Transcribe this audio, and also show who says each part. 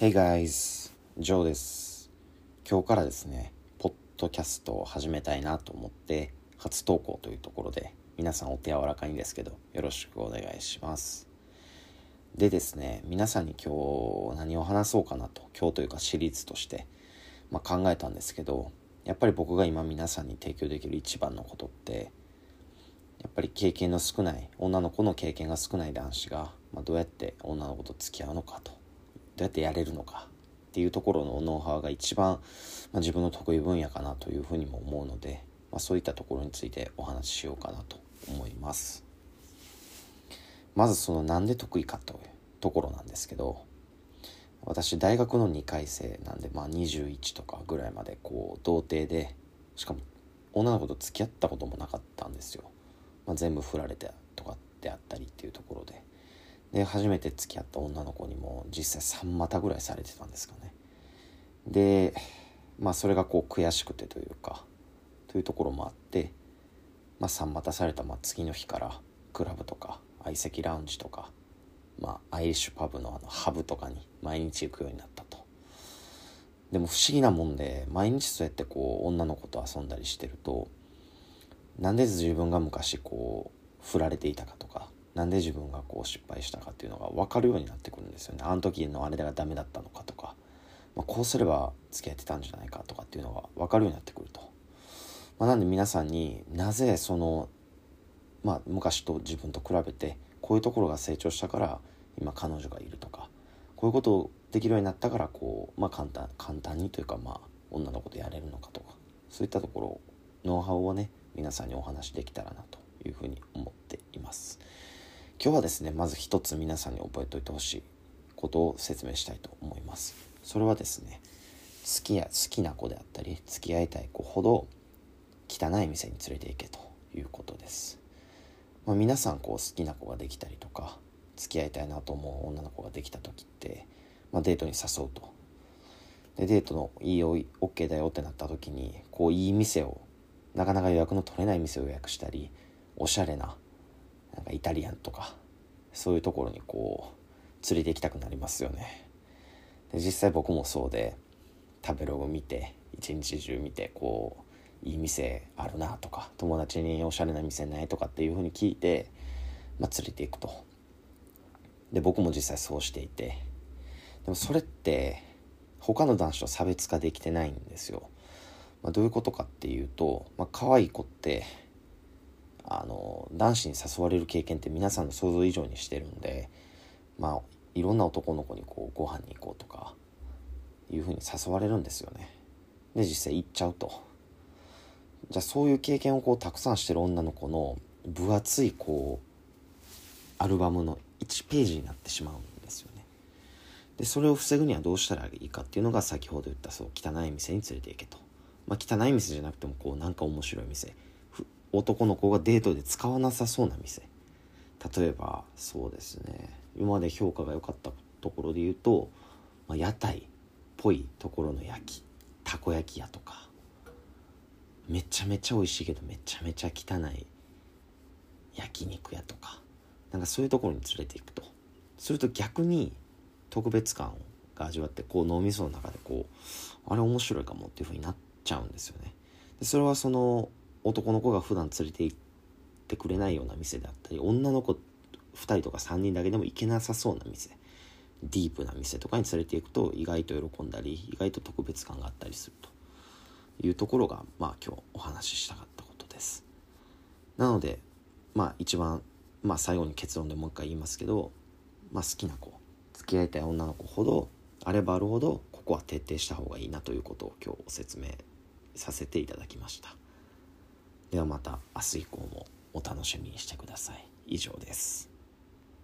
Speaker 1: Hey guys, ジョーです。今日からですね、ポッドキャストを始めたいなと思って、初投稿というところで、皆さんお手柔らかにですけど、よろしくお願いします。でですね、皆さんに今日何を話そうかなと、今日というかシリーズとして、まあ、考えたんですけど、やっぱり僕が今皆さんに提供できる一番のことって、やっぱり経験の少ない女の子の経験が少ない男子が、まあ、どうやって女の子と付き合うのかとどうやってやれるのかっていうところのノウハウが一番、まあ、自分の得意分野かなというふうにも思うので、まあ、そういったところについてお話ししようかなと思います。まずそのなんで得意かというところなんですけど私大学の2回生なんでまあ21とかぐらいまでこう童貞でしかも女の子と付き合ったこともなかったんですよ、まあ、全部振られてとかであったりっていうところで。で初めて付き合った女の子にも実際3股ぐらいされてたんですかね。でまあそれがこう悔しくてというかというところもあって、まあ、3股されたまあ次の日からクラブとか相席ラウンジとか、まあ、アイリッシュパブのあのハブとかに毎日行くようになったと。でも不思議なもんで毎日そうやってこう女の子と遊んだりしてるとなんで自分が昔こう振られていたかとかなんで自分がこう失敗したかっていうのが分かるようになってくるんですよね。あの時のあれがダメだったのかとか、まあ、こうすれば付き合ってたんじゃないかとかっていうのが分かるようになってくると、まあ、なんで皆さんになぜその、まあ、昔と自分と比べてこういうところが成長したから今彼女がいるとかこういうことをできるようになったからこう、まあ、簡単簡単にというか、まあ、女の子とやれるのかとかそういったところノウハウをね皆さんにお話しできたらなというふうに思っています。今日はですねまず一つ皆さんに覚えておいてほしいことを説明したいと思います。それはですね好きや好きな子であったり付き合いたい子ほど汚い店に連れて行けということです、まあ、皆さんこう好きな子ができたりとか付き合いたいなと思う女の子ができた時って、まあ、デートに誘うと。でデートのいいよ OK だよってなった時にこういい店をなかなか予約の取れない店を予約したりおしゃれななんかイタリアンとかそういうところにこう連れて行きたくなりますよね。で実際僕もそうで食べログ見て一日中見てこういい店あるなとか友達におしゃれな店ないとかっていうふうに聞いて、まあ、連れていくと。で僕も実際そうしていて。でもそれって他の男子と差別化できてないんですよ、まあ、どういうことかっていうと、まあ可愛い子って男子に誘われる経験って皆さんの想像以上にしてるんでまあいろんな男の子にこうご飯に行こうとかいうふうに誘われるんですよね。で実際行っちゃうと。じゃあそういう経験をこうたくさんしてる女の子の分厚いこうアルバムの1ページになってしまうんですよね。でそれを防ぐにはどうしたらいいかっていうのが先ほど言ったそう汚い店に連れて行けと。まあ汚い店じゃなくてもこうなんか面白い店男の子がデートで使わなさそうな店。例えばそうですね。今まで評価が良かったところで言うと、まあ、屋台っぽいところの焼きたこ焼き屋とか。めちゃめちゃ美味しいけどめちゃめちゃ汚い焼肉屋とか。なんかそういうところに連れていくと。すると逆に特別感が味わってこう脳みその中でこうあれ面白いかもっていう風になっちゃうんですよね。でそれはその男の子が普段連れて行ってくれないような店であったり女の子2人とか3人だけでも行けなさそうな店ディープな店とかに連れて行くと意外と喜んだり意外と特別感があったりすると。いうところがまあ今日お話ししたかったことです。なのでまあ一番まあ最後に結論でもう一回言いますけど、まあ、好きな子付き合いたい女の子ほどあればあるほどここは徹底した方がいいなということを今日お説明させていただきました。ではまた明日以降もお楽しみにしてください。以上です。